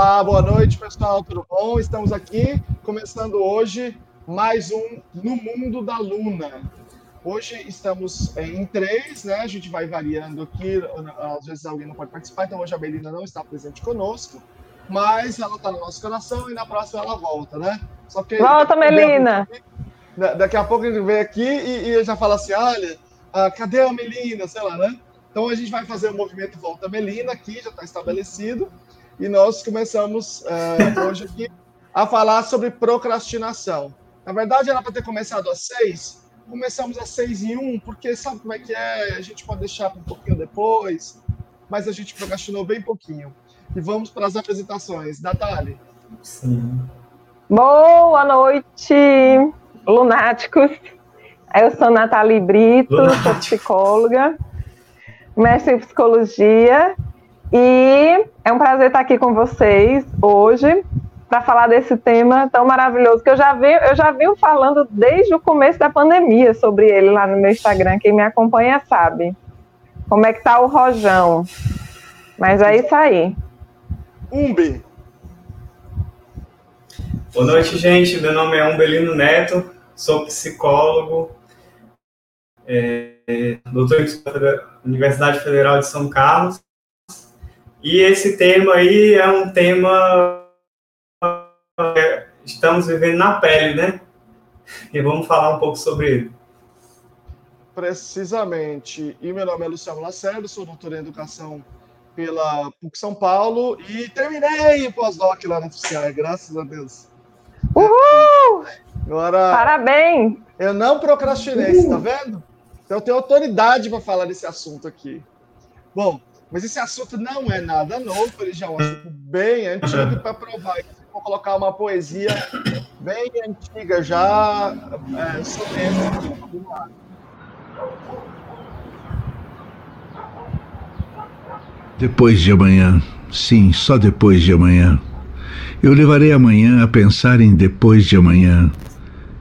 Olá, boa noite, pessoal, tudo bom? Estamos aqui começando hoje mais um No Mundo da Luna. Hoje estamos em três, né? A gente vai variando aqui, às vezes alguém não pode participar, então hoje a Belinda não está presente conosco, mas ela está no nosso coração e na próxima ela volta, né? Só que volta, Melina! Daqui a pouco a gente vem aqui e, e já fala assim: olha, ah, cadê a Melina? Sei lá, né? Então a gente vai fazer o movimento Volta Melina aqui, já está estabelecido, e nós começamos uh, hoje aqui a falar sobre procrastinação. Na verdade, era para ter começado às seis, começamos às seis e um, porque sabe como é que é? A gente pode deixar um pouquinho depois, mas a gente procrastinou bem pouquinho. E vamos para as apresentações. Natália. Sim. Boa noite, lunáticos. Eu sou Natália Brito, Lunático. sou psicóloga mestre em psicologia, e é um prazer estar aqui com vocês hoje para falar desse tema tão maravilhoso que eu já vi, eu já venho falando desde o começo da pandemia sobre ele lá no meu Instagram. Quem me acompanha sabe como é que tá o rojão. Mas é isso aí. Umbi. Boa noite, gente. Meu nome é Umbelino Neto, sou psicólogo, é, doutor em Universidade Federal de São Carlos. E esse tema aí é um tema que estamos vivendo na pele, né? E vamos falar um pouco sobre ele. Precisamente. E meu nome é Luciano Lacerda, sou doutor em Educação pela PUC São Paulo e terminei o pós-doc lá na FCI, graças a Deus. Uhul! Agora, Parabéns! Eu não procrastinei, você tá vendo? Então eu tenho autoridade para falar desse assunto aqui. Bom, mas esse assunto não é nada novo, ele já é um assunto bem antigo para provar. Vou colocar uma poesia bem antiga já é, sobre esse Depois de amanhã, sim, só depois de amanhã. Eu levarei amanhã a pensar em depois de amanhã.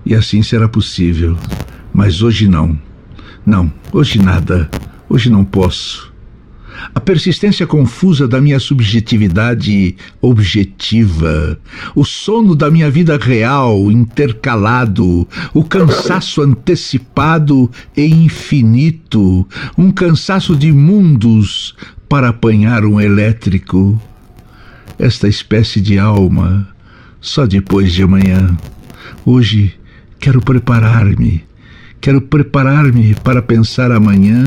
E assim será possível. Mas hoje não. Não, hoje nada. Hoje não posso. A persistência confusa da minha subjetividade objetiva, o sono da minha vida real intercalado, o cansaço antecipado e infinito, um cansaço de mundos para apanhar um elétrico. Esta espécie de alma, só depois de amanhã. Hoje quero preparar-me Quero preparar-me para pensar amanhã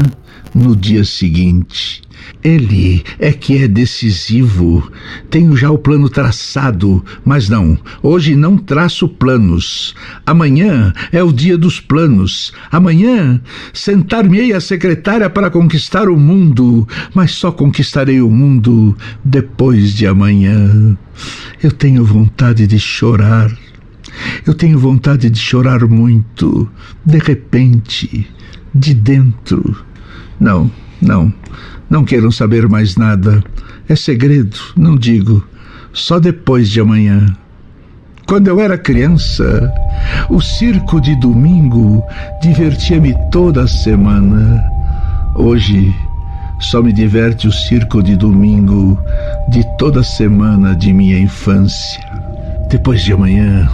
no dia seguinte. Ele é que é decisivo. Tenho já o plano traçado, mas não, hoje não traço planos. Amanhã é o dia dos planos. Amanhã sentar-me-ei a secretária para conquistar o mundo, mas só conquistarei o mundo depois de amanhã. Eu tenho vontade de chorar. Eu tenho vontade de chorar muito, de repente, de dentro. Não, não, não queiram saber mais nada. É segredo, não digo. Só depois de amanhã. Quando eu era criança, o circo de domingo divertia-me toda a semana. Hoje, só me diverte o circo de domingo de toda a semana de minha infância. Depois de amanhã,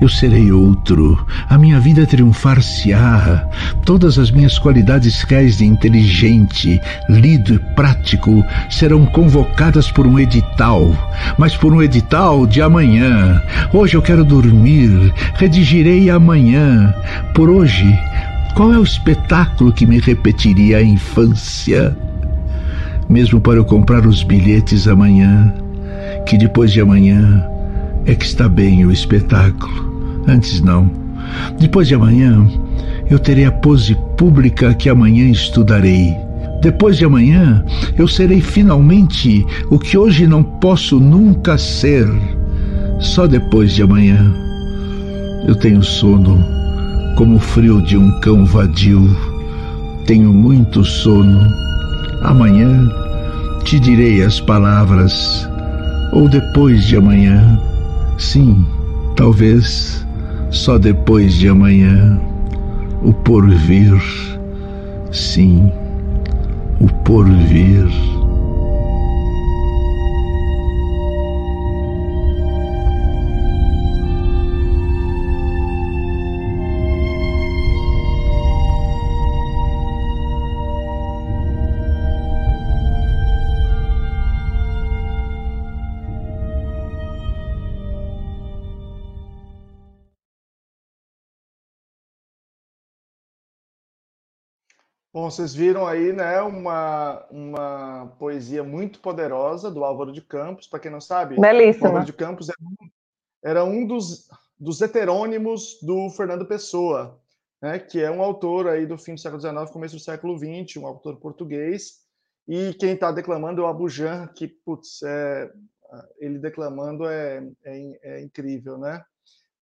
eu serei outro. A minha vida triunfar-se-á. Todas as minhas qualidades reais de inteligente, lido e prático serão convocadas por um edital, mas por um edital de amanhã. Hoje eu quero dormir, redigirei amanhã. Por hoje, qual é o espetáculo que me repetiria a infância? Mesmo para eu comprar os bilhetes amanhã, que depois de amanhã é que está bem o espetáculo. Antes não. Depois de amanhã, eu terei a pose pública que amanhã estudarei. Depois de amanhã, eu serei finalmente o que hoje não posso nunca ser. Só depois de amanhã. Eu tenho sono, como o frio de um cão vadio. Tenho muito sono. Amanhã te direi as palavras. Ou depois de amanhã. Sim, talvez só depois de amanhã, o porvir, sim, o porvir. Bom, vocês viram aí, né, uma, uma poesia muito poderosa do Álvaro de Campos. Para quem não sabe, Belíssima. Álvaro de Campos era um, era um dos, dos heterônimos do Fernando Pessoa, né, que é um autor aí do fim do século XIX, começo do século XX, um autor português. E quem está declamando é o Abujan, que, putz, é, ele declamando é, é, é incrível, né?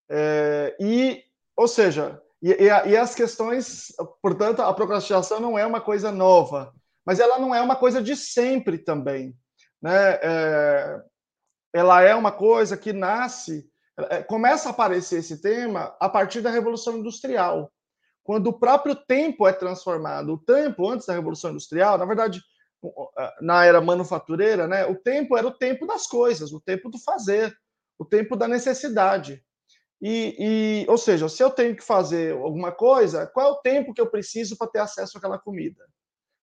É, e, ou seja, e, e, e, as questões, portanto, a procrastinação não é uma coisa nova, mas ela não é uma coisa de sempre também. Né? É, ela é uma coisa que nasce, é, começa a aparecer esse tema a partir da Revolução Industrial, quando o próprio tempo é transformado. O tempo, antes da Revolução Industrial, na verdade, na era manufatureira, né, o tempo era o tempo das coisas, o tempo do fazer, o tempo da necessidade. E, e, ou seja, se eu tenho que fazer alguma coisa, qual é o tempo que eu preciso para ter acesso àquela comida?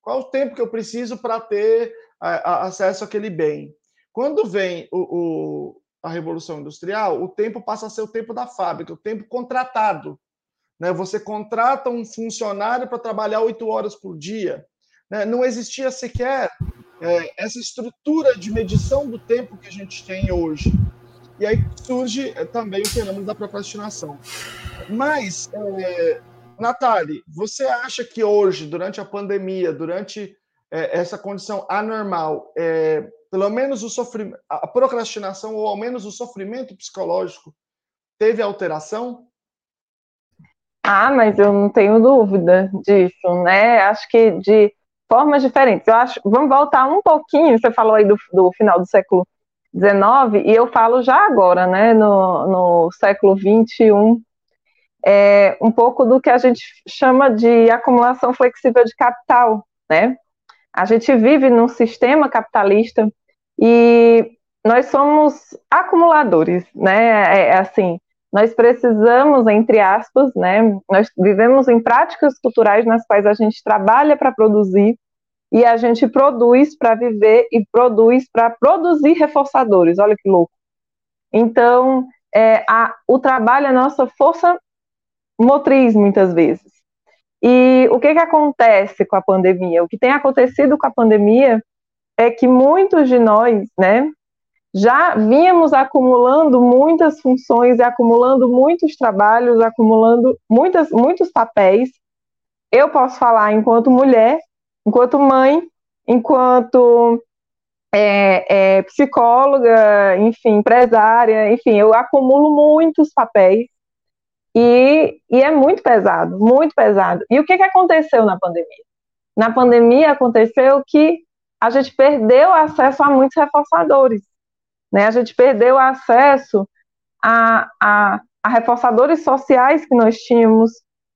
Qual é o tempo que eu preciso para ter a, a, acesso àquele bem? Quando vem o, o, a Revolução Industrial, o tempo passa a ser o tempo da fábrica, o tempo contratado. Né? Você contrata um funcionário para trabalhar oito horas por dia. Né? Não existia sequer é, essa estrutura de medição do tempo que a gente tem hoje. E aí surge eh, também o fenômeno da procrastinação. Mas, é, Nathalie, você acha que hoje, durante a pandemia, durante é, essa condição anormal, é, pelo menos o sofrimento, a procrastinação, ou ao menos o sofrimento psicológico, teve alteração? Ah, mas eu não tenho dúvida disso, né? Acho que de formas diferentes. Eu acho, vamos voltar um pouquinho. Você falou aí do, do final do século 19, e eu falo já agora, né, no, no século 21, é, um pouco do que a gente chama de acumulação flexível de capital, né? A gente vive num sistema capitalista e nós somos acumuladores, né? É, é assim, nós precisamos, entre aspas, né? Nós vivemos em práticas culturais nas quais a gente trabalha para produzir e a gente produz para viver e produz para produzir reforçadores. Olha que louco. Então, é, a, o trabalho é nossa força motriz, muitas vezes. E o que, que acontece com a pandemia? O que tem acontecido com a pandemia é que muitos de nós, né, já vínhamos acumulando muitas funções e acumulando muitos trabalhos, acumulando muitas, muitos papéis. Eu posso falar enquanto mulher, enquanto mãe, enquanto é, é, psicóloga, enfim, empresária, enfim, eu acumulo muitos papéis e, e é muito pesado, muito pesado. E o que, que aconteceu na pandemia? Na pandemia aconteceu que a gente perdeu acesso a muitos reforçadores, né? A gente perdeu acesso a, a, a reforçadores sociais que nós tínhamos,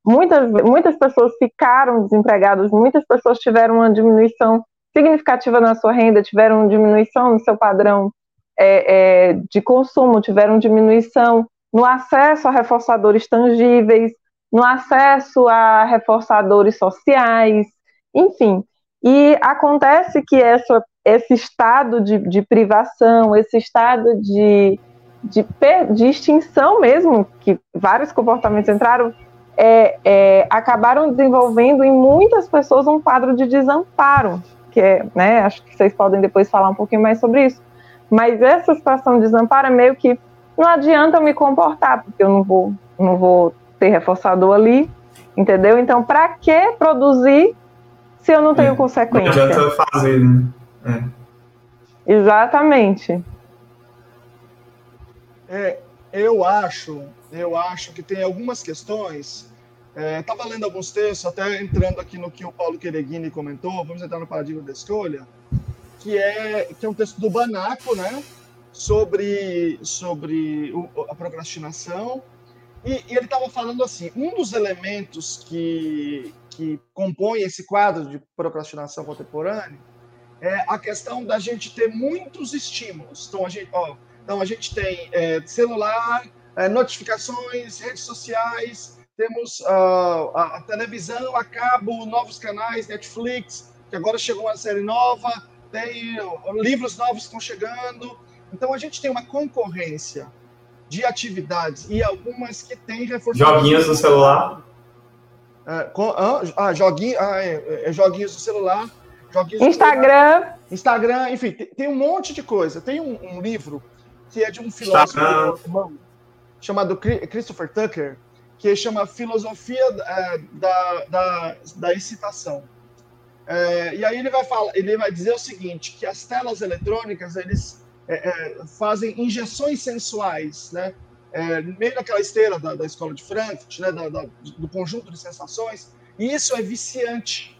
muitas, muitas pessoas ficaram desempregadas, muitas pessoas tiveram uma diminuição significativa na sua renda, tiveram diminuição no seu padrão é, é, de consumo, tiveram diminuição no acesso a reforçadores tangíveis, no acesso a reforçadores sociais, enfim. E acontece que essa, esse estado de, de privação, esse estado de, de, de extinção mesmo, que vários comportamentos entraram, é, é, acabaram desenvolvendo em muitas pessoas um quadro de desamparo, que é, né, acho que vocês podem depois falar um pouquinho mais sobre isso, mas essa situação de desamparo é meio que não adianta eu me comportar, porque eu não vou, não vou ter reforçador ali, entendeu? Então, para que produzir se eu não tenho é, consequência? Não adianta fazer, né? É. Exatamente. É, eu acho eu acho que tem algumas questões. Estava é, lendo alguns textos, até entrando aqui no que o Paulo Quereguini comentou, vamos entrar no paradigma da escolha, que é, que é um texto do Banaco, né? Sobre, sobre o, a procrastinação. E, e ele estava falando assim: um dos elementos que, que compõe esse quadro de procrastinação contemporânea é a questão da gente ter muitos estímulos. Então, a gente, ó, então, a gente tem é, celular, é, notificações, redes sociais, temos uh, a, a, televisão a cabo, novos canais, Netflix, que agora chegou uma série nova, tem uh, livros novos que estão chegando. Então a gente tem uma concorrência de atividades e algumas que têm reforçamento. Joguinhos no celular. É, com, ah, ah, joguinho, ah, é, é, joguinhos do celular. Joguinhos Instagram. celular, Instagram, enfim, tem, tem, um monte de coisa. Tem um, um livro que é de um filósofo alemão, chamado Christopher Tucker, que chama Filosofia é, da, da, da Excitação. É, e aí ele vai falar, ele vai dizer o seguinte, que as telas eletrônicas eles é, é, fazem injeções sensuais, né? É, meio daquela esteira da, da escola de Frankfurt, né? Da, do conjunto de sensações. E isso é viciante.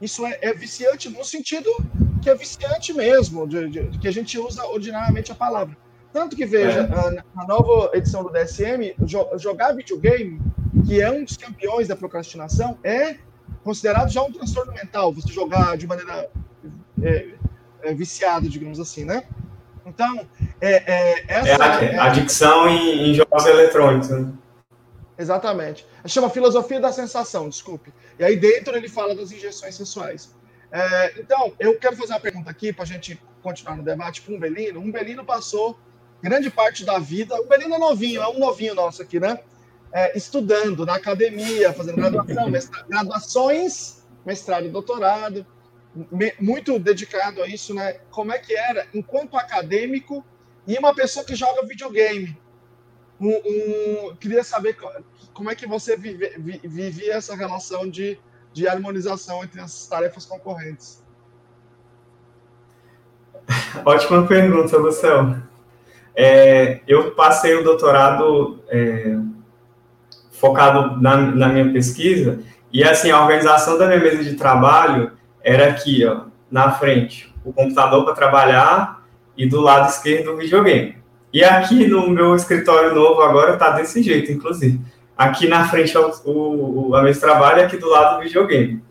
Isso é, é viciante no sentido que é viciante mesmo, de, de, que a gente usa ordinariamente a palavra. Tanto que veja, é. a, a, nova edição do DSM, jo, jogar videogame, que é um dos campeões da procrastinação, é considerado já um transtorno mental, você jogar de maneira é, é, viciada, digamos assim, né? Então, é, é, essa, é, é adicção em, em, jogos eletrônicos. Né? Exatamente. Chama filosofia da sensação, desculpe. E aí dentro ele fala das injeções sensuais. É, então, eu quero fazer uma pergunta aqui para a gente continuar no debate com o Belino. Um Belino passou grande parte da vida. O Belino é novinho, é um novinho nosso aqui, né? É, estudando na academia, fazendo graduação, mestra, graduações, mestrado e doutorado, me, muito dedicado a isso, né? Como é que era enquanto acadêmico e uma pessoa que joga videogame? Um, um, queria saber como é que você vive, vivia essa relação de, de harmonização entre as tarefas concorrentes. Ótima pergunta, Luciano. É, eu passei o doutorado é, focado na, na, minha pesquisa, e assim, a organização da minha mesa de trabalho era aqui, ó, na frente, o computador para trabalhar e do lado esquerdo o videogame. E aqui no meu escritório novo agora tá desse jeito, inclusive. Aqui na frente é o, o, a mesa de trabalho, aqui do lado o videogame.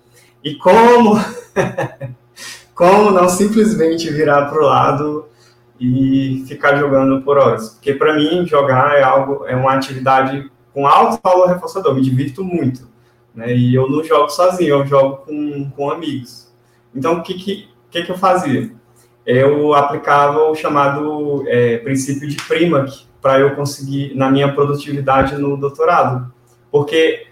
E como, como não simplesmente virar para o lado e ficar jogando por horas. Porque para mim jogar é algo, é uma atividade com alto valor reforçador, me divirto muito. Né? E eu não jogo sozinho, eu jogo com, com amigos. Então o que que, que, que eu fazia? Eu aplicava o chamado é, princípio de Primac para eu conseguir na minha produtividade no doutorado, porque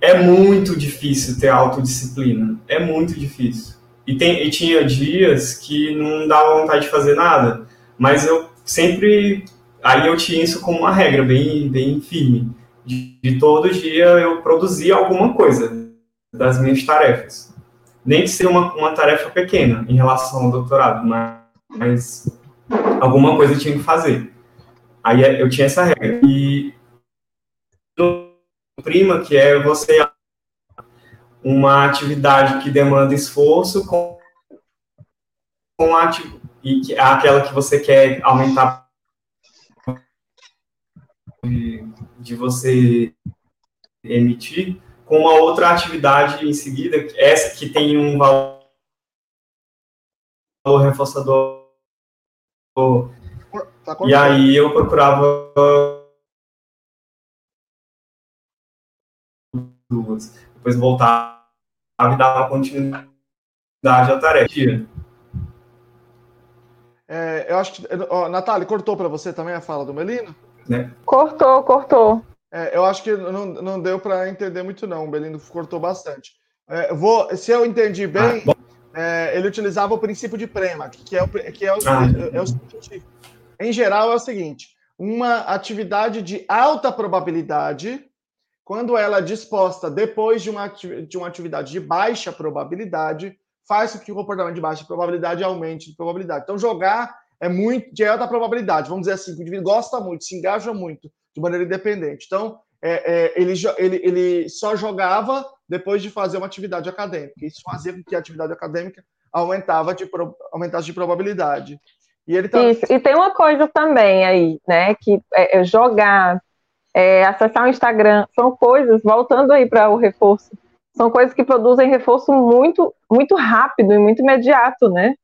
é muito difícil ter autodisciplina, é muito difícil. E, tem, e tinha dias que não dava vontade de fazer nada, mas eu sempre. Aí eu tinha isso como uma regra bem, bem firme. De, de todo dia eu produzia alguma coisa das minhas tarefas. Nem que seja uma, uma tarefa pequena em relação ao doutorado, mas, mas alguma coisa eu tinha que fazer. Aí eu tinha essa regra. E prima, que é você uma atividade que demanda esforço com, com a, e que, aquela que você quer aumentar de, de você emitir com uma outra atividade em seguida, essa que tem um valor reforçador. Tá e aí eu procurava duas. Depois voltar e dar uma continuidade à tarefa. É, eu acho que. Ó, Natália, cortou para você também a fala do Melino? Né? Cortou, cortou. É, eu acho que não, não deu para entender muito, não. O Belino cortou bastante. É, vou, se eu entendi bem, ah, é, ele utilizava o princípio de Prema, que é o, que é o, ah, é o seguinte: em geral, é o seguinte: uma atividade de alta probabilidade quando ela é disposta depois de uma, de uma atividade de baixa probabilidade, faz com que o comportamento de baixa probabilidade aumente de probabilidade. Então, jogar é muito de alta probabilidade. Vamos dizer assim, o indivíduo gosta muito, se engaja muito de maneira independente. Então, é, é, ele, ele, ele só jogava depois de fazer uma atividade acadêmica. Isso fazia com que a atividade acadêmica aumentava de, aumentasse de probabilidade. E, ele tá... Isso. e tem uma coisa também aí, né? Que é, é jogar é, acessar o Instagram, são coisas, voltando aí para o reforço, são coisas que produzem reforço muito, muito rápido e muito imediato, né?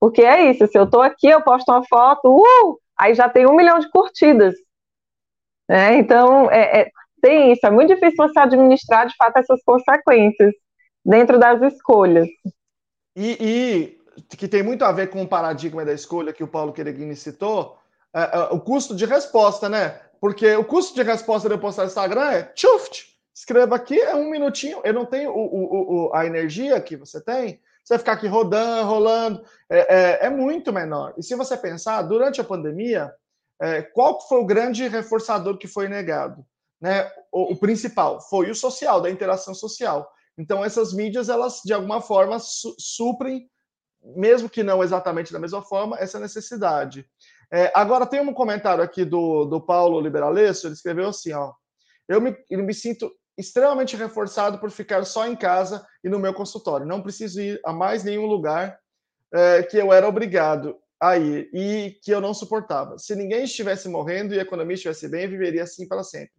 Porque é isso, se eu estou aqui, eu posto uma foto, uh, aí já tem um milhão de curtidas. Né? Então, é, é, tem isso, é muito difícil você administrar, de fato, essas consequências dentro das escolhas. E, e que tem muito a ver com o paradigma da escolha que o Paulo Quereguini citou, é, é, o custo de resposta, né? Porque o custo de resposta de eu postar no Instagram é chuft. escreva aqui, é um minutinho. Eu não tenho o, o, o, a energia que você tem. Você ficar aqui rodando, rolando. É, é, é muito menor. E se você pensar, durante a pandemia, é, qual foi o grande reforçador que foi negado? Né? O, o, principal foi o social, da interação social. Então, essas mídias, elas, de alguma forma, su suprem, mesmo que não exatamente da mesma forma, essa necessidade. É, agora, tem um comentário aqui do, do Paulo Liberalesso, ele escreveu assim, ó, eu me, eu me sinto extremamente reforçado por ficar só em casa e no meu consultório. Não preciso ir a mais nenhum lugar é, que eu era obrigado a ir e que eu não suportava. Se ninguém estivesse morrendo e a economia estivesse bem, viveria assim para sempre.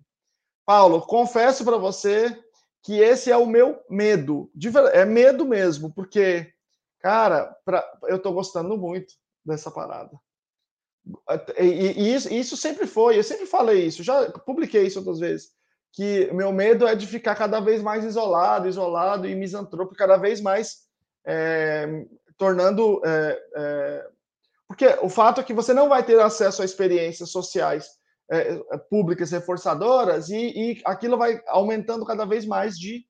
Paulo, confesso para você que esse é o meu medo. É medo mesmo, porque, cara, pra, eu estou gostando muito dessa parada. E, e, isso, isso, sempre foi, eu sempre falei isso, já publiquei isso outras vezes, que meu medo é de ficar cada vez mais isolado, isolado e misantrópico, cada vez mais é, tornando. É, é, porque o fato é que você não vai ter acesso a experiências sociais é, públicas reforçadoras e, e, aquilo vai aumentando cada vez mais de,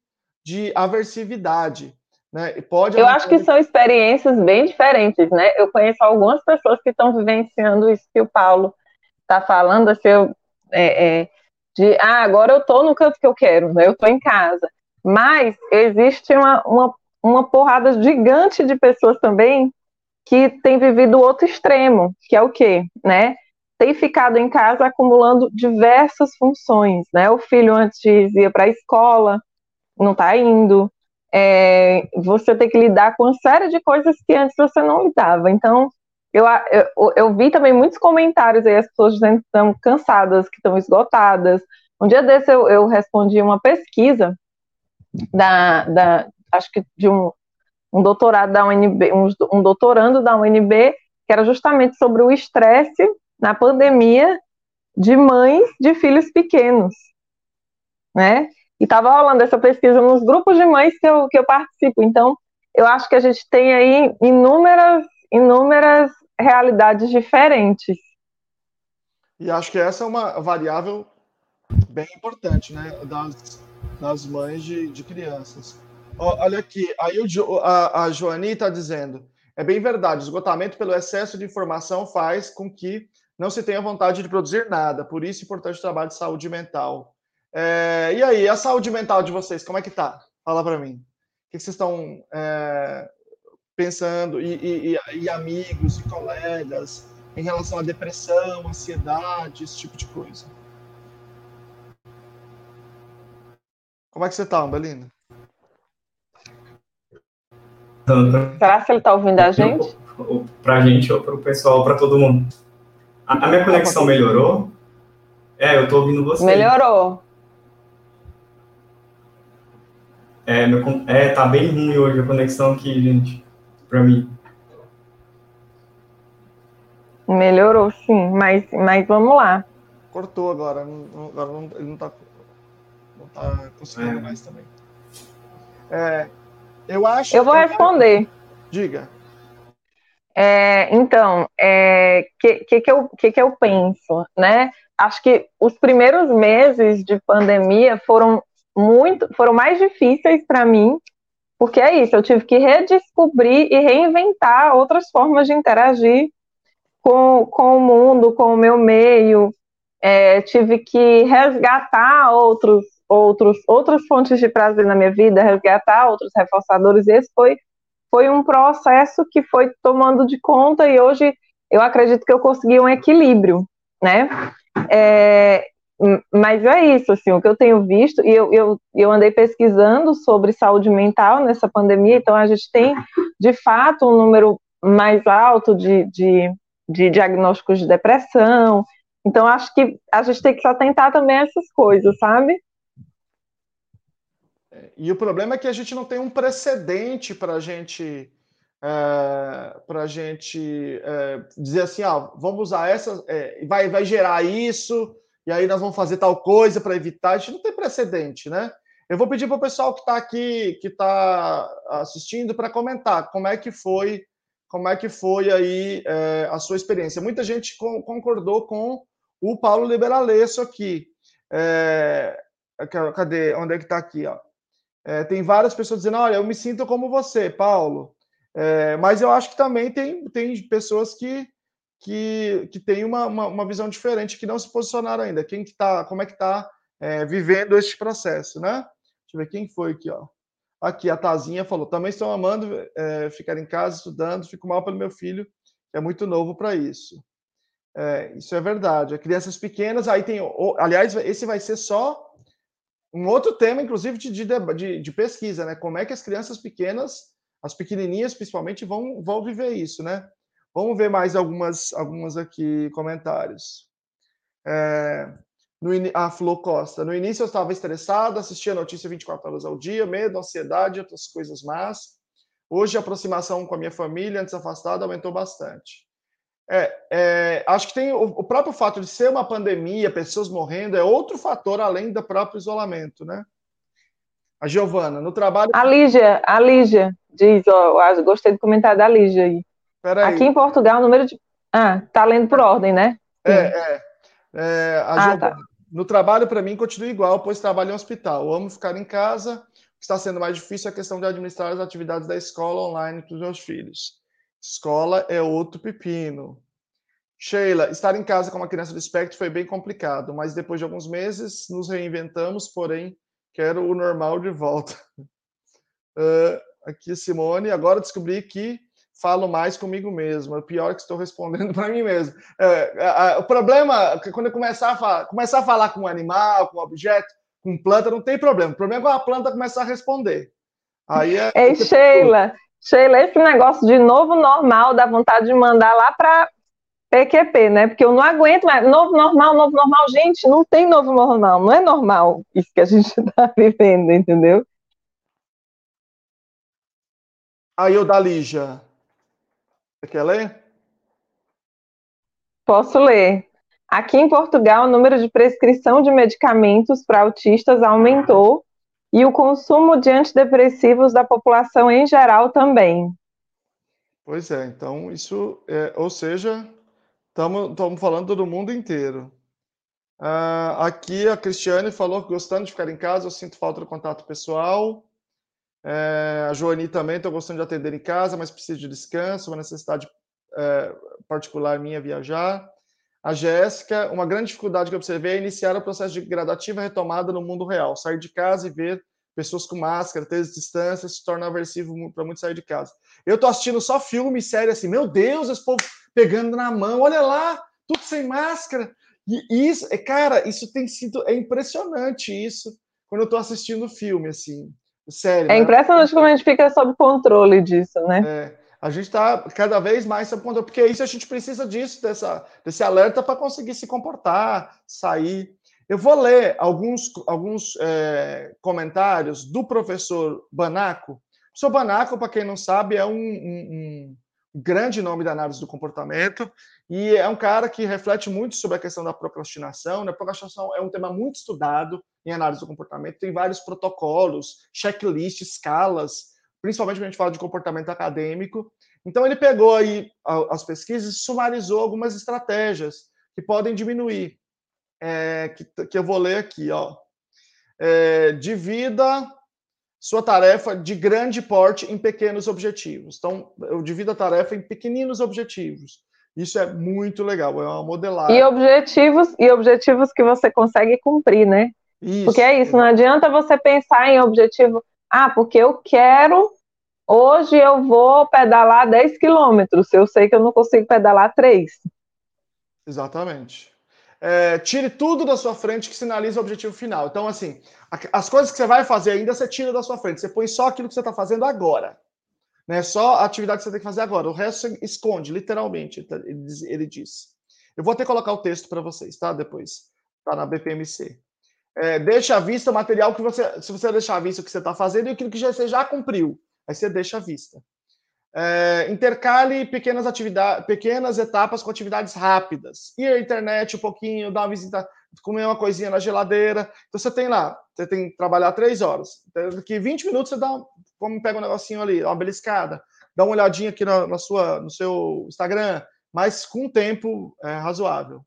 de aversividade. Né? E pode eu acho que são experiências bem diferentes, né? Eu conheço algumas pessoas que estão vivenciando isso que o Paulo está falando, assim, eu, é, é, de ah, agora eu estou no canto que eu quero, né? eu estou em casa. Mas existe uma, uma, uma porrada gigante de pessoas também que tem vivido o outro extremo, que é o quê? Né? tem ficado em casa acumulando diversas funções, né? O filho antes ia para a escola, não está indo. É, você tem que lidar com uma série de coisas que antes você não lidava. Então, eu, eu, eu vi também muitos comentários aí, as pessoas dizendo que estão cansadas, que estão esgotadas. Um dia desse eu, eu respondi uma pesquisa da, da acho que de um, um doutorado da UNB, um, um doutorando da UNB, que era justamente sobre o estresse na pandemia de mães de filhos pequenos, né? E estava rolando essa pesquisa nos grupos de mães que eu, que eu participo. Então, eu acho que a gente tem aí inúmeras, inúmeras realidades diferentes. E acho que essa é uma variável bem importante, né? Das, das mães de, de crianças. Olha aqui, aí o, a, a Joani está dizendo: é bem verdade, esgotamento pelo excesso de informação faz com que não se tenha vontade de produzir nada. Por isso, é importante o trabalho de saúde mental. É, e aí, a saúde mental de vocês, como é que tá? Fala para mim. O que vocês estão é, pensando? E, e, e, amigos e colegas em relação à depressão, ansiedade, esse tipo de coisa. Como é que você tá, Ambelina? Será que ele tá ouvindo a gente? Para a gente ou para o pessoal, para todo mundo? A, a minha conexão melhorou? É, eu tô ouvindo você. Melhorou. É, meu, é, tá bem ruim hoje a conexão aqui, gente, pra mim. Melhorou, sim, mas, mas vamos lá. Cortou agora, agora não, ele não tá, não tá conseguindo é. mais também. É, eu acho. Eu vou responder. Diga. É, então, o é, que, que, que, eu, que, que eu penso, né? Acho que os primeiros meses de pandemia foram muito, foram mais difíceis para mim, porque é isso, eu tive que redescobrir e reinventar outras formas de interagir com, com o mundo, com o meu meio, é, tive que resgatar outros, outros, outras fontes de prazer na minha vida, resgatar outros reforçadores, esse foi foi um processo que foi tomando de conta e hoje eu acredito que eu consegui um equilíbrio, né? É, mas é isso, assim, o que eu tenho visto, e eu, eu, eu andei pesquisando sobre saúde mental nessa pandemia, então a gente tem, de fato, um número mais alto de, de, de diagnósticos de depressão, então acho que a gente tem que se atentar também essas coisas, sabe? E o problema é que a gente não tem um precedente para a gente é, para gente é, dizer assim, ah, vamos usar essa, é, vai, vai gerar isso, e aí nós vamos fazer tal coisa para evitar. A gente não tem precedente, né? Eu vou pedir para o pessoal que está aqui, que está assistindo, para comentar como é que foi, como é que foi aí é, a sua experiência. Muita gente concordou com o Paulo Liberalesso aqui. É, cadê? Onde é que está aqui? Ó? É, tem várias pessoas dizendo: olha, eu me sinto como você, Paulo. É, mas eu acho que também tem, tem pessoas que, que, que têm uma, uma, uma visão diferente, que não se posicionaram ainda. Quem que tá, como é que está é, vivendo este processo, né? Deixa eu ver quem foi aqui, ó. Aqui, a Tazinha falou: também estou amando é, ficar em casa estudando, fico mal pelo meu filho, que é muito novo para isso. É, isso é verdade. Crianças pequenas, aí tem. Aliás, esse vai ser só um outro tema, inclusive, de, de, de, pesquisa, né? Como é que as crianças pequenas, as pequenininhas principalmente, vão, vão viver isso, né? Vamos ver mais algumas, algumas aqui comentários. É, no, a Flo Costa. No início eu estava estressado, assistia a notícia 24 horas ao dia, medo, ansiedade, outras coisas más. Hoje a aproximação com a minha família, antes afastada, aumentou bastante. É, é, acho que tem o, o, próprio fato de ser uma pandemia, pessoas morrendo, é outro fator além do próprio isolamento, né? A Giovana, no trabalho. A Lígia, a Lígia diz, ó, gostei do comentário da Lígia aí. Peraí. Aqui em Portugal, o número de. Ah, tá lendo por ordem, né? É, é. é ah, tá. No trabalho, para mim, continua igual, pois trabalho em hospital. Eu amo ficar em casa. O que está sendo mais difícil é a questão de administrar as atividades da escola online para os meus filhos. Escola é outro pepino. Sheila, estar em casa com uma criança do espectro foi bem complicado, mas depois de alguns meses nos reinventamos, porém quero o normal de volta. Uh, aqui, Simone, agora descobri que falo mais comigo mesmo. É pior que estou respondendo para mim mesmo. É, o problema é que quando eu começar a, falar, começar a falar com um animal, com um objeto, com planta, não tem problema. O problema é quando a planta começar a responder. Aí é. Ei, Sheila, Sheila, esse negócio de novo normal dá vontade de mandar lá para PQP, né? Porque eu não aguento mais. Novo normal, novo normal. Gente, não tem novo normal. Não é normal isso que a gente está vivendo, entendeu? Aí o da Lígia. Você quer ler? Posso ler. Aqui em Portugal, o número de prescrição de medicamentos para autistas aumentou e o consumo de antidepressivos da população em geral também. Pois é, então isso, é, ou seja, estamos falando do mundo inteiro. Uh, aqui a Cristiane falou que gostando de ficar em casa, eu sinto falta do contato pessoal. É, a Joani também, estou gostando de atender em casa, mas preciso de descanso, uma necessidade é, particular minha viajar. A Jéssica, uma grande dificuldade que eu observei é iniciar o processo de gradativa retomada no mundo real. Sair de casa e ver pessoas com máscara, ter distância, se torna aversivo para muito sair de casa. Eu estou assistindo só filme, série assim, meu Deus, esse povo pegando na mão, olha lá, tudo sem máscara. E isso, é, cara, isso tem sido, é impressionante isso, quando eu estou assistindo filme, assim, sério. É né? impressionante como a gente fica sob controle disso, né? É a gente está cada vez mais sob controle, porque isso a gente precisa disso, dessa, desse alerta para conseguir se comportar, sair. Eu vou ler alguns, alguns é, comentários do professor Banaco. O professor Banaco, para quem não sabe, é um, um, um grande nome da análise do comportamento e é um cara que reflete muito sobre a questão da procrastinação. Né? Procrastinação é um tema muito estudado em análise do comportamento, tem vários protocolos, checklists, escalas principalmente quando a gente fala de comportamento acadêmico. Então, ele pegou aí as pesquisas e sumarizou algumas estratégias que podem diminuir, é, que, que, eu vou ler aqui. Ó. É, divida sua tarefa de grande porte em pequenos objetivos. Então, eu divido a tarefa em pequeninos objetivos. Isso é muito legal, é uma modelagem. E objetivos, e objetivos que você consegue cumprir, né? Isso, Porque é isso, não adianta você pensar em objetivo, ah, porque eu quero, hoje eu vou pedalar 10 quilômetros, eu sei que eu não consigo pedalar 3. Exatamente. É, tire tudo da sua frente que sinaliza o objetivo final. Então, assim, as coisas que você vai fazer ainda, você tira da sua frente. Você põe só aquilo que você está fazendo agora. Né? Só a atividade que você tem que fazer agora. O resto você esconde, literalmente, ele, ele diz. Eu vou até colocar o texto para vocês, tá? Depois. Tá na BPMC. É, deixa à vista o material que você. Se você deixar à vista o que você está fazendo e aquilo que você já cumpriu. Aí você deixa à vista. É, intercale pequenas atividades, pequenas etapas com atividades rápidas. Ir à internet um pouquinho, dar uma visita, comer uma coisinha na geladeira. Então você tem lá, você tem que trabalhar três horas. Daqui 20 minutos você dá, como pega um negocinho ali, uma beliscada, dá uma olhadinha aqui na, na sua, no seu Instagram, mas com um tempo é, razoável.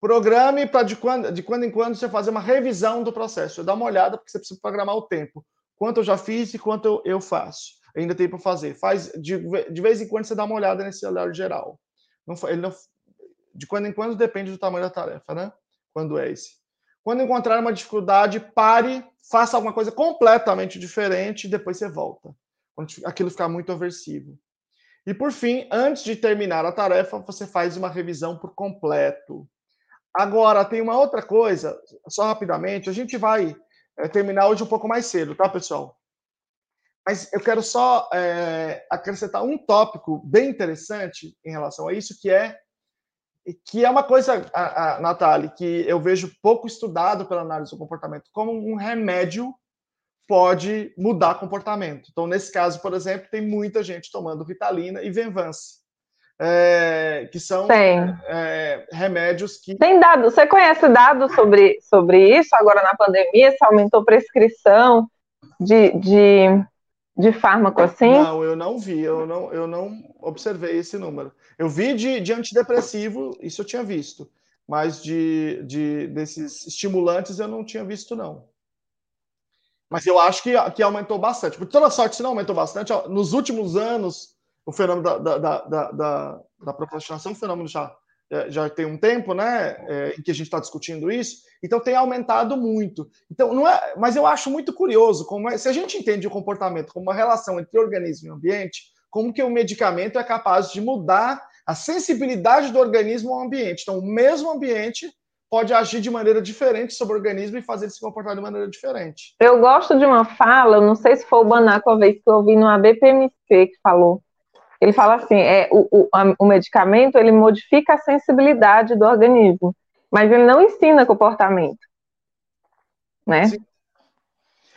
Programe para de quando, de quando em quando você fazer uma revisão do processo. Dá uma olhada, porque você precisa programar o tempo. Quanto eu já fiz e quanto eu faço. Ainda tem para fazer. Faz de, de vez em quando você dá uma olhada nesse olhar geral. Não, ele não, de quando em quando depende do tamanho da tarefa, né? Quando é esse. Quando encontrar uma dificuldade, pare, faça alguma coisa completamente diferente e depois você volta. Quando aquilo ficar muito aversivo. E por fim, antes de terminar a tarefa, você faz uma revisão por completo. Agora, tem uma outra coisa, só rapidamente, a gente vai é, terminar hoje um pouco mais cedo, tá, pessoal? Mas eu quero só é, acrescentar um tópico bem interessante em relação a isso, que é que é uma coisa, a, a Natália, que eu vejo pouco estudado pela análise do comportamento, como um remédio pode mudar comportamento. Então, nesse caso, por exemplo, tem muita gente tomando Ritalina e Venvance, é, que são é, remédios que... Tem dados, você conhece dados sobre, sobre isso agora na pandemia? Se aumentou prescrição de, de de fármaco assim? Não, eu não vi, eu não, eu não observei esse número. Eu vi de, de antidepressivo, isso eu tinha visto, mas de, de desses estimulantes eu não tinha visto, não. Mas eu acho que, que aumentou bastante. Por toda sorte, se não aumentou bastante, nos últimos anos, o fenômeno da, da, da, da, da procrastinação, o fenômeno já é, já tem um tempo, né, é, em que a gente está discutindo isso, então tem aumentado muito. Então, não é, mas eu acho muito curioso como é, se a gente entende o comportamento como uma relação entre organismo e ambiente, como que o medicamento é capaz de mudar a sensibilidade do organismo ao ambiente. Então, o mesmo ambiente pode agir de maneira diferente sobre o organismo e fazer ele se comportar de maneira diferente. Eu gosto de uma fala, não sei se foi o Banaco a vez que eu ouvi no ABPMC que falou, ele fala assim, é, o, o, a, o medicamento ele modifica a sensibilidade do organismo, mas ele não ensina comportamento, né? Sim.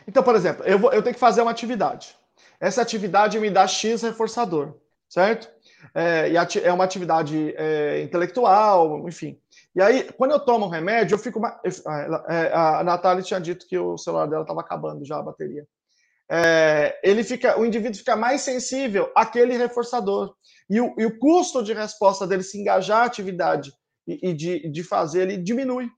Então, por exemplo, eu, vou, eu tenho que fazer uma atividade. Essa atividade me dá X reforçador, certo? É, e é uma atividade é, intelectual, enfim. E aí, quando eu tomo um remédio, eu fico. Uma, é, a Natália tinha dito que o celular dela estava acabando já a bateria é, ele fica, o indivíduo fica mais sensível àquele reforçador. E o, e o custo de resposta dele se engajar à atividade e, e de, de fazer, ele diminui.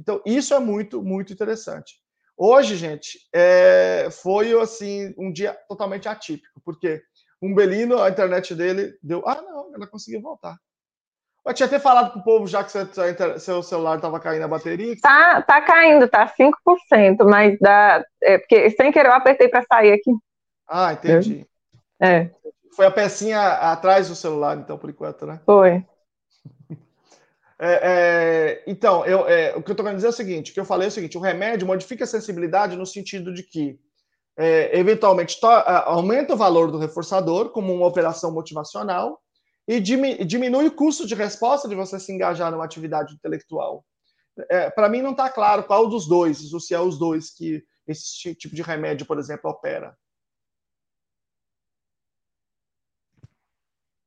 Então, isso é muito, muito interessante. Hoje, gente, é, foi assim um dia totalmente atípico, porque um Belino, a internet dele deu. Ah, não, ela conseguiu voltar. Eu tinha até falado pro povo já que seu, celular estava caindo a bateria. Tá, tá caindo, tá 5%, mas dá. É, porque sem querer eu apertei para sair aqui. Ah, entendi. É. Foi a pecinha atrás do celular, então, por enquanto, né? Foi. É, é, então, eu, é, o que eu estou querendo dizer é o seguinte: o que eu falei é o seguinte: o remédio modifica a sensibilidade no sentido de que, é, eventualmente, aumenta o valor do reforçador como uma operação motivacional, e diminui o custo de resposta de você se engajar numa atividade intelectual. É, Para mim, não está claro qual dos dois, ou se é os dois que esse tipo de remédio, por exemplo, opera.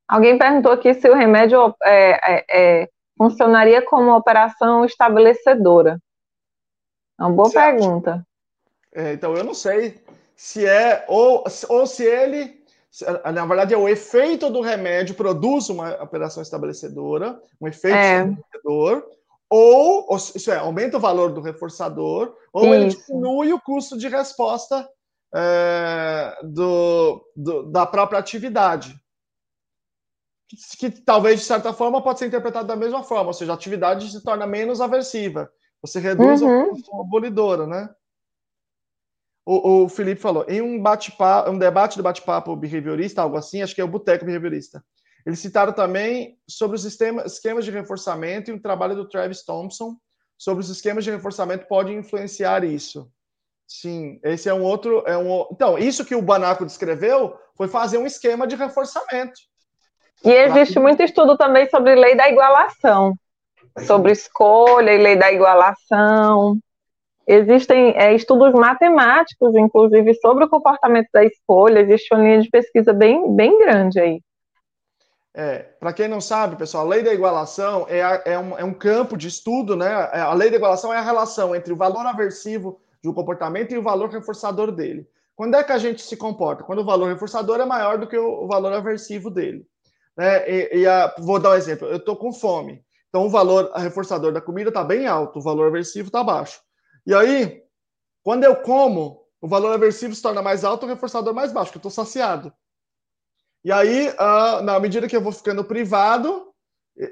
Alguém perguntou aqui se o remédio é, é, é funcionaria como operação estabelecedora. É uma boa você pergunta. É, então, eu não sei se é, ou, ou se ele na verdade, é o efeito do remédio produz uma operação estabelecedora, um efeito é. estabelecedor, ou, ou, isso é, aumenta o valor do reforçador, ou isso. ele diminui o custo de resposta é, do, do, da própria atividade. Que, que, talvez, de certa forma, pode ser interpretado da mesma forma, ou seja, a atividade se torna menos aversiva. Você reduz uhum. a abolidora, né? O, o Felipe falou, em um bate-papo, um debate do bate-papo behaviorista, algo assim, acho que é o Boteco Behaviorista. Eles citaram também sobre os sistemas, esquemas de reforçamento e o trabalho do Travis Thompson sobre os esquemas de reforçamento podem influenciar isso. Sim, esse é um outro. É um, então, isso que o Banaco descreveu foi fazer um esquema de reforçamento. E existe muito estudo também sobre lei da igualação, sobre escolha e lei da igualação. Existem é, estudos matemáticos, inclusive, sobre o comportamento da escolha, existe uma linha de pesquisa bem, bem grande aí. É, Para quem não sabe, pessoal, a lei da igualação é, a, é, um, é, um, campo de estudo, né? É, a lei da igualação é a relação entre o valor aversivo de um comportamento e o valor reforçador dele. Quando é que a gente se comporta? Quando o valor reforçador é maior do que o, valor aversivo dele. Né? E, e a, vou dar um exemplo: eu estou com fome. Então, o valor reforçador da comida está bem alto, o valor aversivo está baixo. E aí, quando eu como, o valor aversivo se torna mais alto, o reforçador mais baixo, porque eu estou saciado. E aí, uh, na medida que eu vou ficando privado,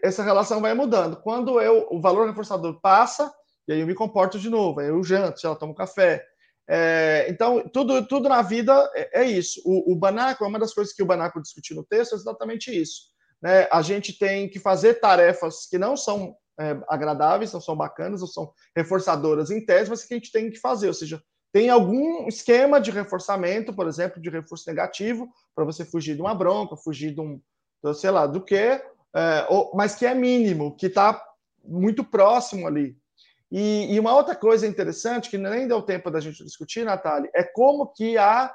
essa relação vai mudando. Quando eu, o valor reforçador passa, e aí eu me comporto de novo, aí eu janto, sei lá, tomo café. É, então, tudo, tudo na vida é, é isso. O, o Banaco, uma das coisas que o Banaco discutiu no texto é exatamente isso. Né? A gente tem que fazer tarefas que não são é, agradáveis, não são bacanas, não são reforçadoras em tese, mas que a gente tem que fazer. Ou seja, tem algum esquema de reforçamento, por exemplo, de reforço negativo, para você fugir de uma bronca, fugir de um, sei lá, do que, é, mas que é mínimo, que está muito próximo ali. E, e, uma outra coisa interessante, que nem deu tempo da gente discutir, Natália, é como que a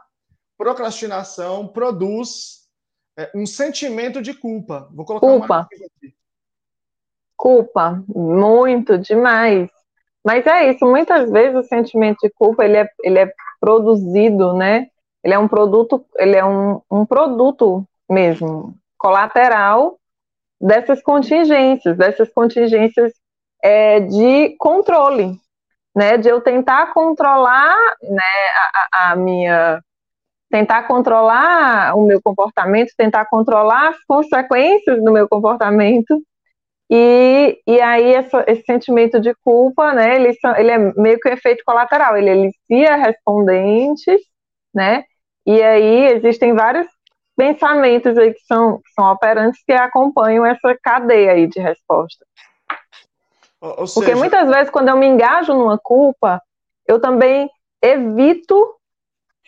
procrastinação produz é, um sentimento de culpa. Vou colocar culpa. uma aqui. Culpa, muito, demais. Mas é isso, muitas vezes o sentimento de culpa, ele é, ele é produzido, né? Ele é um produto, ele é um, um produto mesmo, colateral dessas contingências, dessas contingências é, de controle, né? De eu tentar controlar, né, a, a minha tentar controlar o meu comportamento, tentar controlar as consequências do meu comportamento. E, e aí essa, esse sentimento de culpa, né, ele, ele é meio que um efeito colateral, ele elicia respondentes, né, e aí existem vários pensamentos aí que são, que são operantes que acompanham essa cadeia aí de resposta. Ou, ou Porque muitas vezes quando eu me engajo numa culpa, eu também evito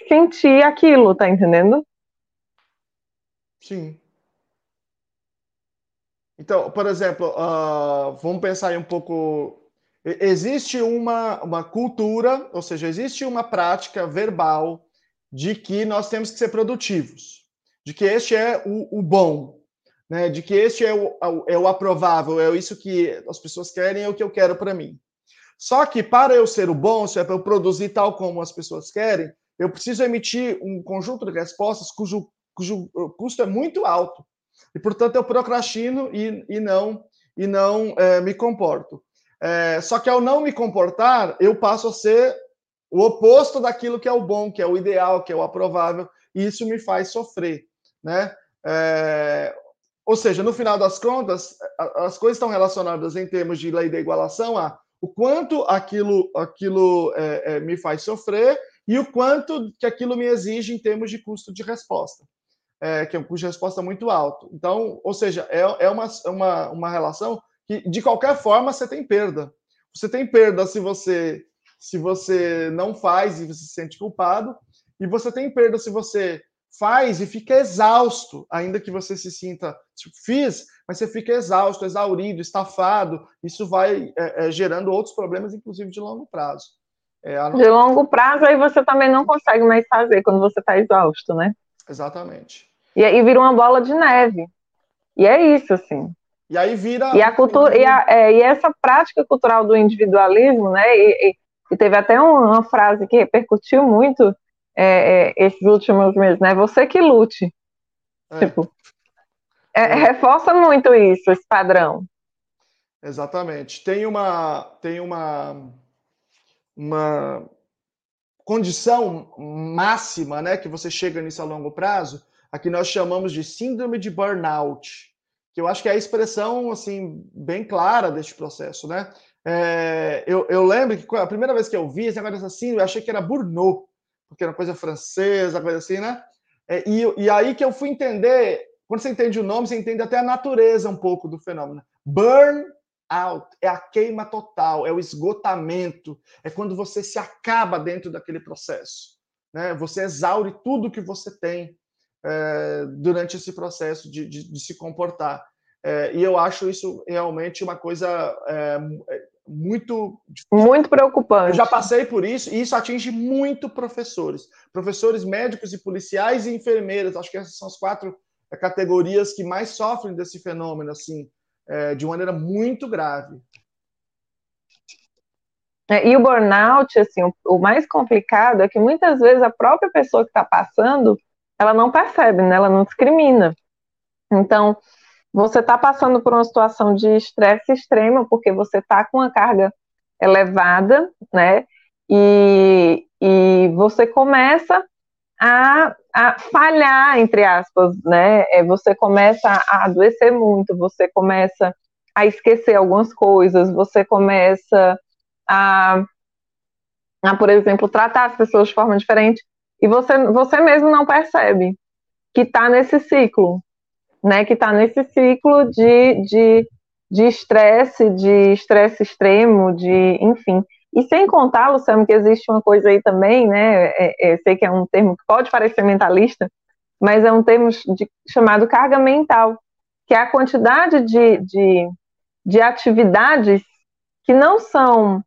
sentir aquilo, tá entendendo? Sim. Então, por exemplo, uh, vamos pensar aí um pouco. Existe uma, uma cultura, ou seja, existe uma prática verbal de que nós temos que ser produtivos, de que este é o, o bom, né? de que este é o, é o aprovável, é isso que as pessoas querem, é o que eu quero para mim. Só que para eu ser o bom, se é para eu produzir tal como as pessoas querem, eu preciso emitir um conjunto de respostas cujo, cujo custo é muito alto. E, portanto, eu procrastino e, e não, e não é, me comporto. É, só que ao não me comportar, eu passo a ser o oposto daquilo que é o bom, que é o ideal, que é o aprovável, e isso me faz sofrer. Né? É, ou seja, no final das contas, as coisas estão relacionadas em termos de lei da igualação a o quanto aquilo, aquilo é, é, me faz sofrer e o quanto que aquilo me exige em termos de custo de resposta, é, que é um custo de resposta muito alto. Então, ou seja, é, é uma, uma, uma relação que, de qualquer forma, você tem perda. Você tem perda se você se você não faz e você se sente culpado, e você tem perda se você faz e fica exausto, ainda que você se sinta, tipo, fiz, mas você fica exausto, exaurido, estafado, isso vai é, é, gerando outros problemas, inclusive de longo prazo. É, a... De longo prazo, aí você também não consegue mais fazer quando você está exausto, né? Exatamente. E aí vira uma bola de neve. E é isso, assim. E aí vira. E a cultura, e, a, é, e essa prática cultural do individualismo, né? E, e, teve até uma frase que repercutiu muito é, é, esses últimos meses, né? Você que lute. É. Tipo, é, reforça muito isso, esse padrão. Exatamente. Tem uma, tem uma uma condição máxima, né, que você chega nisso a longo prazo, a que nós chamamos de síndrome de burnout, que eu acho que é a expressão assim bem clara deste processo, né? É, eu, eu, lembro que a primeira vez que eu vi esse negócio assim, eu achei que era Burnout, porque era coisa francesa, coisa assim, né? É, e, e aí que eu fui entender, quando você entende o nome, você entende até a natureza um pouco do fenômeno. Burn out, é a queima total, é o esgotamento, é quando você se acaba dentro daquele processo. Né? Você exaure tudo que você tem é, durante esse processo de, de, de se comportar. É, e eu acho isso realmente uma coisa é, muito muito preocupante. Eu já passei por isso e isso atinge muito professores, professores médicos e policiais e enfermeiras. Acho que essas são as quatro categorias que mais sofrem desse fenômeno assim é, de maneira muito grave. É, e o burnout, assim, o, o, mais complicado é que muitas vezes a própria pessoa que está passando, ela não percebe, né? Ela não discrimina. Então, você está passando por uma situação de estresse extremo, porque você está com uma carga elevada, né? E, e você começa a, a, falhar, entre aspas, né? É, você começa a adoecer muito, você começa a esquecer algumas coisas, você começa a, a por exemplo, tratar as pessoas de forma diferente, e você, você mesmo não percebe que está nesse ciclo, né? Que está nesse ciclo de, de de estresse, de estresse extremo, de, enfim. E sem contar, Luciano, que existe uma coisa aí também, né? É, é, sei que é um termo que pode parecer mentalista, mas é um termo de, chamado carga mental, que é a quantidade de, de, de atividades que não são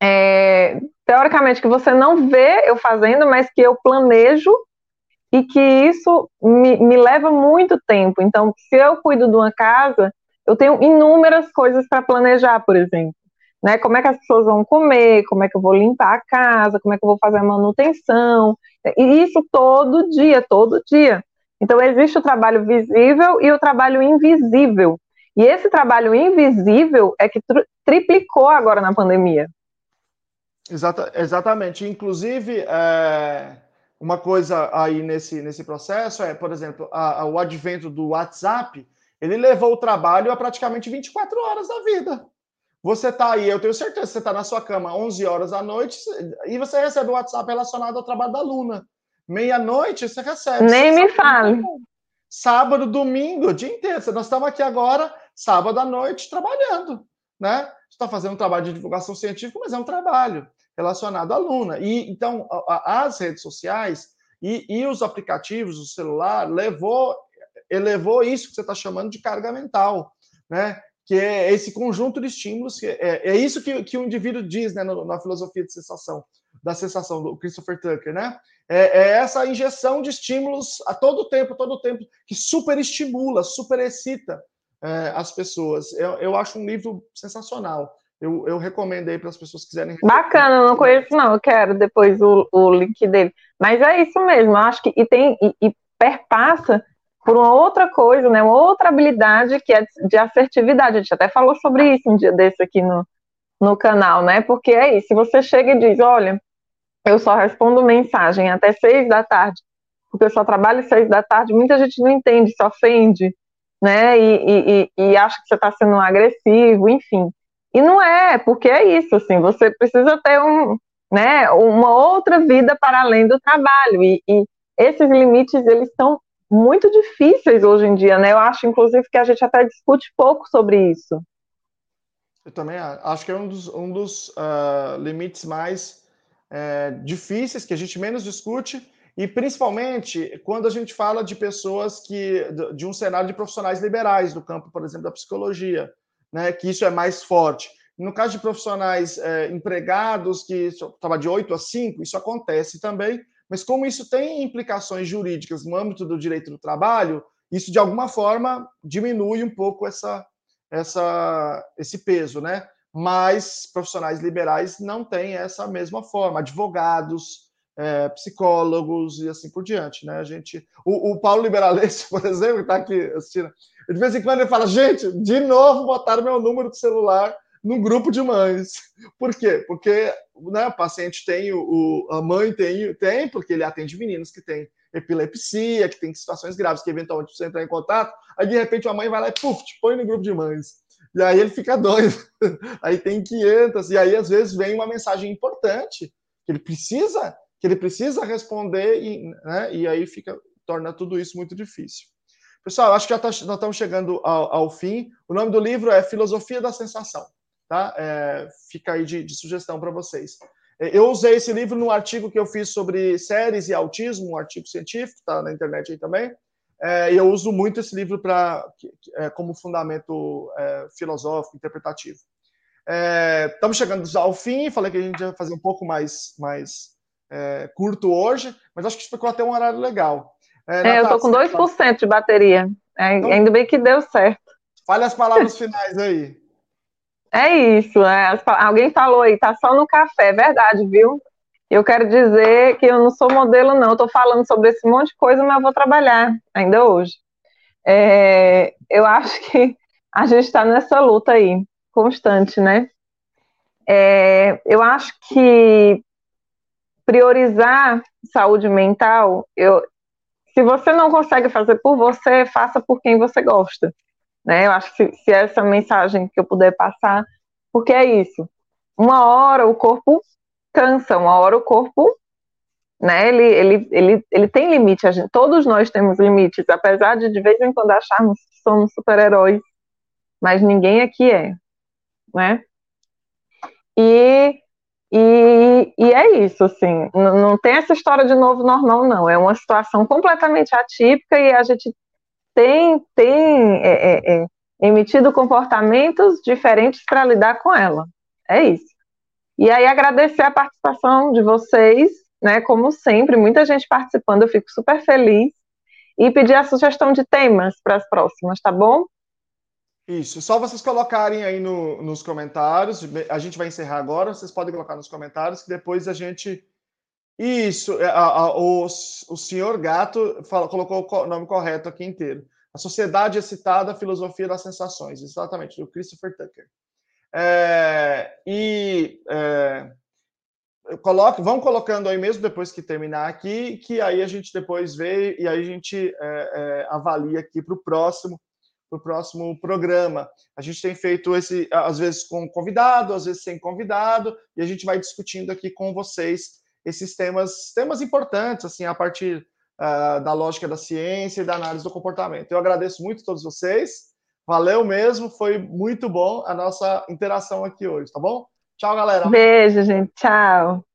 é, teoricamente que você não vê eu fazendo, mas que eu planejo e que isso me, me leva muito tempo. Então, se eu cuido de uma casa, eu tenho inúmeras coisas para planejar, por exemplo. Né, como é que as pessoas vão comer, como é que eu vou limpar a casa, como é que eu vou fazer a manutenção, e isso todo dia, todo dia. Então, existe o trabalho visível e o trabalho invisível. E esse trabalho invisível é que triplicou agora na pandemia. Exata, exatamente. Inclusive, é, uma coisa aí nesse, nesse processo é, por exemplo, a, a, o advento do WhatsApp ele levou o trabalho a praticamente 24 horas da vida. Você está aí, eu tenho certeza você está na sua cama 11 horas da noite e você recebe o um WhatsApp relacionado ao trabalho da Luna. Meia-noite você recebe. Nem você me fale. Sábado, domingo, o dia inteiro. Nós estamos aqui agora, sábado à noite, trabalhando. Né? está fazendo um trabalho de divulgação científica, mas é um trabalho relacionado à Luna. E então as redes sociais e, e os aplicativos, o celular, levou elevou isso que você está chamando de carga mental, né? Que é esse conjunto de estímulos, que é, é isso que, que o indivíduo diz né, na filosofia de sensação, da sensação do Christopher Tucker, né? É, é essa injeção de estímulos a todo tempo, todo tempo, que superestimula, superexcita é, as pessoas. Eu, eu acho um livro sensacional. Eu, eu recomendo aí para as pessoas que quiserem. Bacana, não conheço, não. Eu quero depois o, o link dele. Mas é isso mesmo, acho que e tem e, e perpassa por uma outra coisa, né, uma outra habilidade que é de assertividade. A gente até falou sobre isso um dia desse aqui no, no canal, né? Porque é isso, se você chega e diz, olha, eu só respondo mensagem até seis da tarde, porque eu só trabalho seis da tarde, muita gente não entende, se ofende, né? E, e, e acha que você está sendo agressivo, enfim. E não é, porque é isso, assim, você precisa ter um, né, uma outra vida para além do trabalho. E, e esses limites, eles estão muito difíceis hoje em dia, né? Eu acho, inclusive, que a gente até discute pouco sobre isso. Eu também acho que é um dos, um dos uh, limites mais é, difíceis que a gente menos discute, e principalmente quando a gente fala de pessoas que de um cenário de profissionais liberais do campo, por exemplo, da psicologia, né? Que isso é mais forte. No caso de profissionais é, empregados que estava de 8 a 5, isso acontece também, mas como isso tem implicações jurídicas no âmbito do direito do trabalho, isso de alguma forma diminui um pouco essa, essa, esse peso, né? Mas profissionais liberais não têm essa mesma forma, advogados, é, psicólogos e assim por diante, né? A gente, o, o Paulo Liberalese, por exemplo, que está aqui assistindo, de vez em quando ele fala, gente, de novo botaram meu número de celular no grupo de mães. Por quê? Porque né, o paciente tem, o, a mãe tem, tem, porque ele atende meninos que têm epilepsia, que tem situações graves, que eventualmente precisa entrar em contato, aí de repente a mãe vai lá e puf, te põe no grupo de mães. E aí ele fica doido. Aí tem 500, e aí às vezes vem uma mensagem importante que ele precisa, que ele precisa responder, e, né, e aí fica, torna tudo isso muito difícil. Pessoal, acho que já tá, nós estamos chegando ao, ao fim. O nome do livro é Filosofia da Sensação tá? É, fica aí de, de sugestão para vocês. É, eu usei esse livro no artigo que eu fiz sobre séries e autismo, um artigo científico, tá na internet aí também. É, eu uso muito esse livro para é, como fundamento é, filosófico, interpretativo. É, estamos chegando ao fim, falei que a gente ia fazer um pouco mais, mais é, curto hoje, mas acho que ficou até um horário legal. É, eu estou com 2% de bateria. Então, ainda bem que deu certo. Fale as palavras finais aí. É isso, é, alguém falou aí, tá só no café, é verdade, viu? Eu quero dizer que eu não sou modelo, não. Eu tô falando sobre esse monte de coisa, mas eu vou trabalhar ainda hoje. É, eu acho que a gente está nessa luta aí, constante, né? É, eu acho que priorizar saúde mental, eu, se você não consegue fazer por você, faça por quem você gosta. Né? Eu acho que se, se essa mensagem que eu puder passar, porque é isso. Uma hora o corpo cansa, uma hora o corpo, né? Ele, ele, ele, ele tem limite. A gente, todos nós temos limites, apesar de de vez em quando acharmos que somos super-heróis, mas ninguém aqui é, né? E e, é isso, assim, não, não tem essa história de novo normal, não. É uma situação completamente atípica e a gente tem, tem é, é, é, emitido comportamentos diferentes para lidar com ela. É isso. E aí agradecer a participação de vocês, né? Como sempre, muita gente participando, eu fico super feliz. E pedir a sugestão de temas para as próximas, tá bom? Isso, só vocês colocarem aí no, nos comentários. A gente vai encerrar agora. Vocês podem colocar nos comentários que depois a gente. Isso, é, a, a, o, o senhor Gato fala, colocou o nome correto aqui inteiro. A Sociedade Excitada, Filosofia das Sensações, exatamente, do Christopher Tucker. É, e é, coloque, vão colocando aí mesmo depois que terminar aqui, que aí a gente depois vê e aí a gente é, é avalia aqui para o próximo para o próximo programa. A gente tem feito esse, às vezes com convidado, às vezes sem convidado, e a gente vai discutindo aqui com vocês esses temas, temas importantes, assim, a partir uh, da lógica da ciência e da análise do comportamento. Eu agradeço muito a todos vocês. Valeu mesmo, foi muito bom a nossa interação aqui hoje, tá bom? Tchau, galera. Beijo, gente. Tchau.